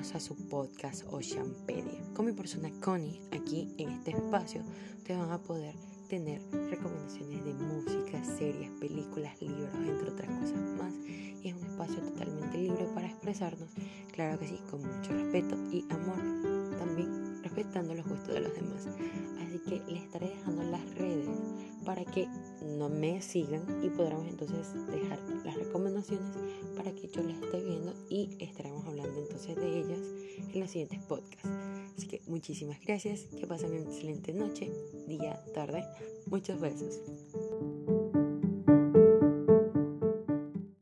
bienvenidos a su podcast Oceanpedia. Con mi persona Connie, aquí en este espacio, te van a poder tener recomendaciones de música, series, películas, libros, entre otras cosas más. Y es un espacio totalmente libre para expresarnos, claro que sí, con mucho respeto y amor, también respetando los gustos de los demás. Así que les estaré dejando para que no me sigan y podremos entonces dejar las recomendaciones para que yo las esté viendo y estaremos hablando entonces de ellas en los siguientes podcasts. Así que muchísimas gracias, que pasen una excelente noche, día, tarde. Muchos besos.